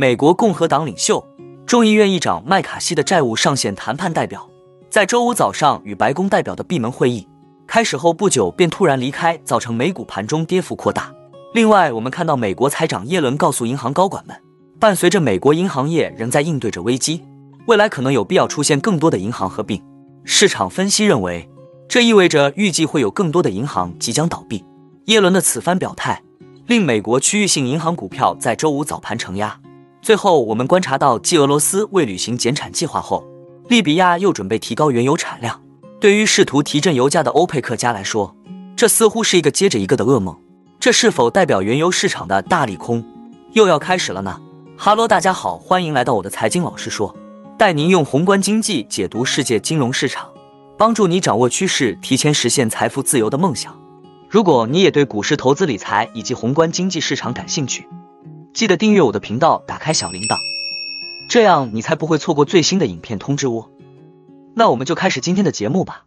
美国共和党领袖、众议院议长麦卡锡的债务上限谈判代表，在周五早上与白宫代表的闭门会议开始后不久便突然离开，造成美股盘中跌幅扩大。另外，我们看到美国财长耶伦告诉银行高管们，伴随着美国银行业仍在应对着危机，未来可能有必要出现更多的银行合并。市场分析认为，这意味着预计会有更多的银行即将倒闭。耶伦的此番表态，令美国区域性银行股票在周五早盘承压。最后，我们观察到，继俄罗斯未履行减产计划后，利比亚又准备提高原油产量。对于试图提振油价的欧佩克家来说，这似乎是一个接着一个的噩梦。这是否代表原油市场的大利空又要开始了呢？哈喽，大家好，欢迎来到我的财经老师说，带您用宏观经济解读世界金融市场，帮助你掌握趋势，提前实现财富自由的梦想。如果你也对股市投资理财以及宏观经济市场感兴趣，记得订阅我的频道，打开小铃铛，这样你才不会错过最新的影片通知哦。那我们就开始今天的节目吧。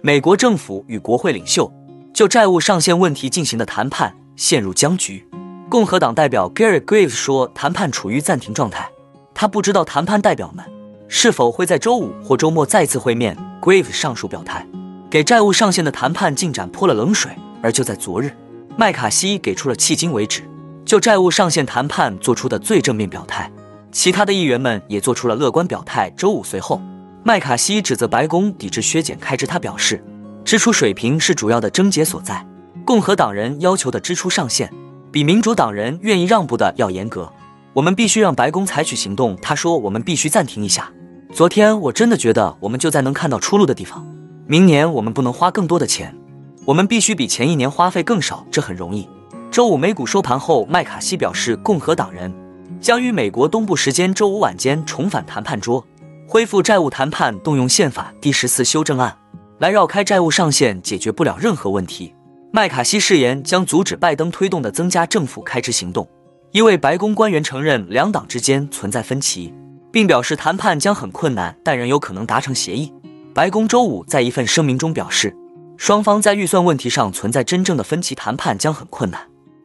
美国政府与国会领袖就债务上限问题进行的谈判陷入僵局。共和党代表 Gary Graves 说，谈判处于暂停状态，他不知道谈判代表们是否会在周五或周末再次会面。，Grave 上述表态给债务上限的谈判进展泼了冷水。而就在昨日，麦卡锡给出了迄今为止就债务上限谈判做出的最正面表态，其他的议员们也做出了乐观表态。周五随后。麦卡锡指责白宫抵制削减开支，他表示，支出水平是主要的症结所在。共和党人要求的支出上限比民主党人愿意让步的要严格。我们必须让白宫采取行动，他说。我们必须暂停一下。昨天我真的觉得我们就在能看到出路的地方。明年我们不能花更多的钱，我们必须比前一年花费更少，这很容易。周五美股收盘后，麦卡锡表示，共和党人将于美国东部时间周五晚间重返谈判桌。恢复债务谈判，动用宪法第十四修正案来绕开债务上限，解决不了任何问题。麦卡锡誓言将阻止拜登推动的增加政府开支行动。一位白宫官员承认两党之间存在分歧，并表示谈判将很困难，但仍有可能达成协议。白宫周五在一份声明中表示，双方在预算问题上存在真正的分歧，谈判将很困难。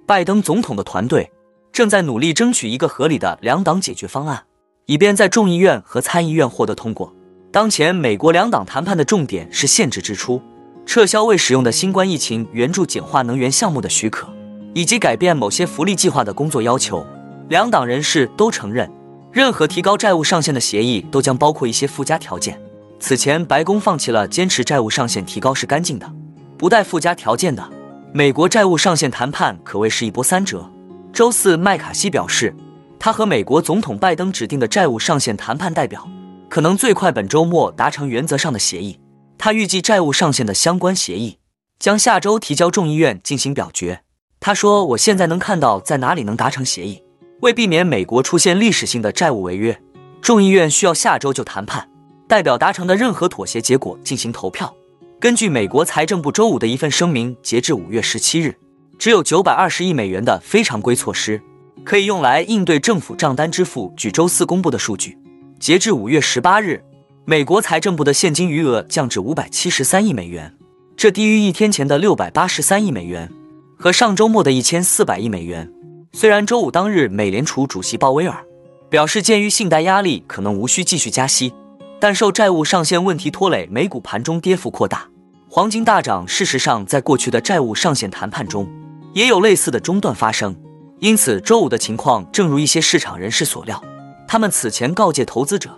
拜登总统的团队正在努力争取一个合理的两党解决方案。以便在众议院和参议院获得通过。当前美国两党谈判的重点是限制支出、撤销未使用的新冠疫情援助简化能源项目的许可，以及改变某些福利计划的工作要求。两党人士都承认，任何提高债务上限的协议都将包括一些附加条件。此前，白宫放弃了坚持债务上限提高是干净的、不带附加条件的。美国债务上限谈判可谓是一波三折。周四，麦卡锡表示。他和美国总统拜登指定的债务上限谈判代表可能最快本周末达成原则上的协议。他预计债务上限的相关协议将下周提交众议院进行表决。他说：“我现在能看到在哪里能达成协议。为避免美国出现历史性的债务违约，众议院需要下周就谈判代表达成的任何妥协结果进行投票。根据美国财政部周五的一份声明，截至五月十七日，只有九百二十亿美元的非常规措施。”可以用来应对政府账单支付。据周四公布的数据，截至五月十八日，美国财政部的现金余额降至五百七十三亿美元，这低于一天前的六百八十三亿美元和上周末的一千四百亿美元。虽然周五当日，美联储主席鲍威尔表示，鉴于信贷压力，可能无需继续加息，但受债务上限问题拖累，美股盘中跌幅扩大，黄金大涨。事实上，在过去的债务上限谈判中，也有类似的中断发生。因此，周五的情况正如一些市场人士所料，他们此前告诫投资者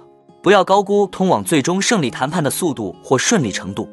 不要高估通往最终胜利谈判的速度或顺利程度。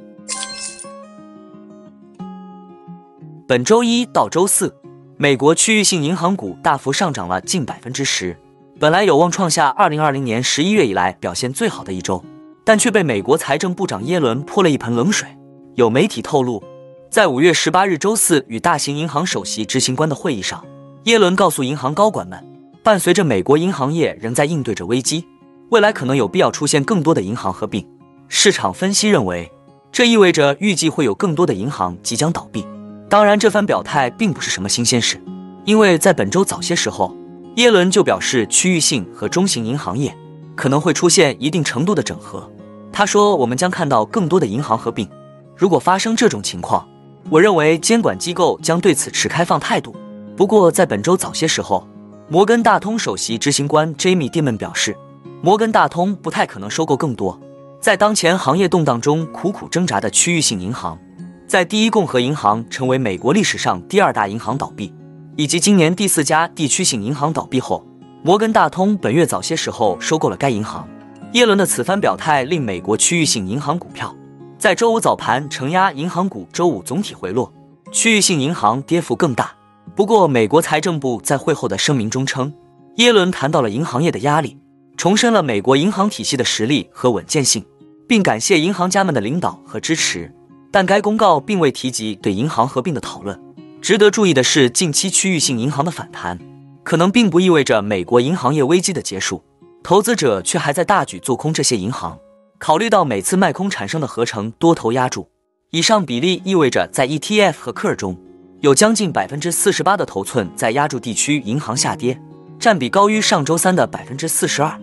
本周一到周四，美国区域性银行股大幅上涨了近百分之十，本来有望创下二零二零年十一月以来表现最好的一周，但却被美国财政部长耶伦泼了一盆冷水。有媒体透露，在五月十八日周四与大型银行首席执行官的会议上。耶伦告诉银行高管们，伴随着美国银行业仍在应对着危机，未来可能有必要出现更多的银行合并。市场分析认为，这意味着预计会有更多的银行即将倒闭。当然，这番表态并不是什么新鲜事，因为在本周早些时候，耶伦就表示区域性和中型银行业可能会出现一定程度的整合。他说，我们将看到更多的银行合并。如果发生这种情况，我认为监管机构将对此持开放态度。不过，在本周早些时候，摩根大通首席执行官 Jamie Dimon 表示，摩根大通不太可能收购更多在当前行业动荡中苦苦挣扎的区域性银行。在第一共和银行成为美国历史上第二大银行倒闭，以及今年第四家地区性银行倒闭后，摩根大通本月早些时候收购了该银行。耶伦的此番表态令美国区域性银行股票在周五早盘承压，银行股周五总体回落，区域性银行跌幅更大。不过，美国财政部在会后的声明中称，耶伦谈到了银行业的压力，重申了美国银行体系的实力和稳健性，并感谢银行家们的领导和支持。但该公告并未提及对银行合并的讨论。值得注意的是，近期区域性银行的反弹，可能并不意味着美国银行业危机的结束，投资者却还在大举做空这些银行。考虑到每次卖空产生的合成多头压注，以上比例意味着在 ETF 和 KER 中。有将近百分之四十八的头寸在压住地区银行下跌，占比高于上周三的百分之四十二。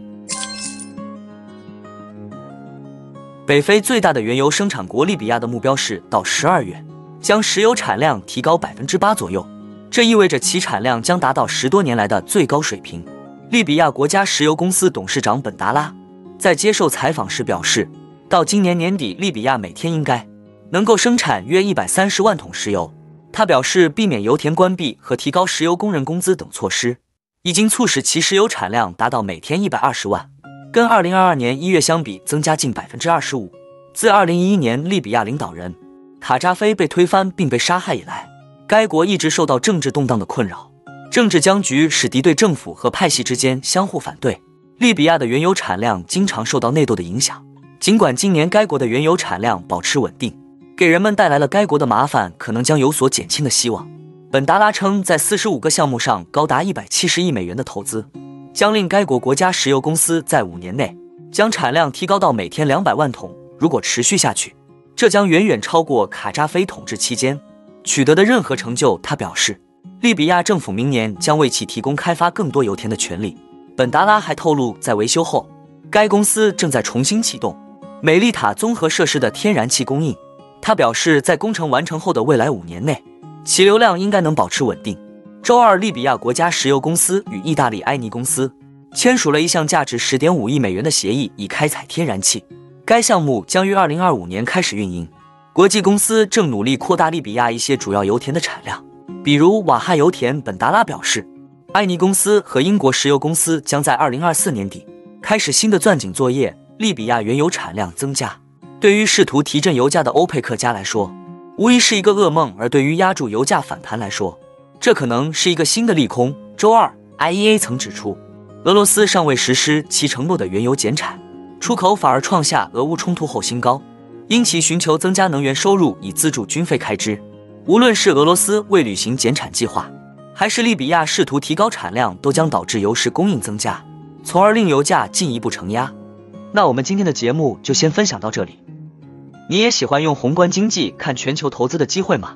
北非最大的原油生产国利比亚的目标是到十二月将石油产量提高百分之八左右，这意味着其产量将达到十多年来的最高水平。利比亚国家石油公司董事长本达拉在接受采访时表示，到今年年底，利比亚每天应该能够生产约一百三十万桶石油。他表示，避免油田关闭和提高石油工人工资等措施，已经促使其石油产量达到每天一百二十万，跟二零二二年一月相比增加近百分之二十五。自二零一一年利比亚领导人卡扎菲被推翻并被杀害以来，该国一直受到政治动荡的困扰，政治僵局使敌对政府和派系之间相互反对。利比亚的原油产量经常受到内斗的影响，尽管今年该国的原油产量保持稳定。给人们带来了该国的麻烦可能将有所减轻的希望。本达拉称，在四十五个项目上高达一百七十亿美元的投资，将令该国国家石油公司在五年内将产量提高到每天两百万桶。如果持续下去，这将远远超过卡扎菲统治期间取得的任何成就。他表示，利比亚政府明年将为其提供开发更多油田的权利。本达拉还透露，在维修后，该公司正在重新启动美丽塔综合设施的天然气供应。他表示，在工程完成后的未来五年内，其流量应该能保持稳定。周二，利比亚国家石油公司与意大利埃尼公司签署了一项价值十点五亿美元的协议，以开采天然气。该项目将于二零二五年开始运营。国际公司正努力扩大利比亚一些主要油田的产量，比如瓦哈油田。本达拉表示，埃尼公司和英国石油公司将在二零二四年底开始新的钻井作业。利比亚原油产量增加。对于试图提振油价的欧佩克家来说，无疑是一个噩梦；而对于压住油价反弹来说，这可能是一个新的利空。周二，IEA 曾指出，俄罗斯尚未实施其承诺的原油减产，出口反而创下俄乌冲突后新高，因其寻求增加能源收入以资助军费开支。无论是俄罗斯未履行减产计划，还是利比亚试图提高产量，都将导致油市供应增加，从而令油价进一步承压。那我们今天的节目就先分享到这里。你也喜欢用宏观经济看全球投资的机会吗？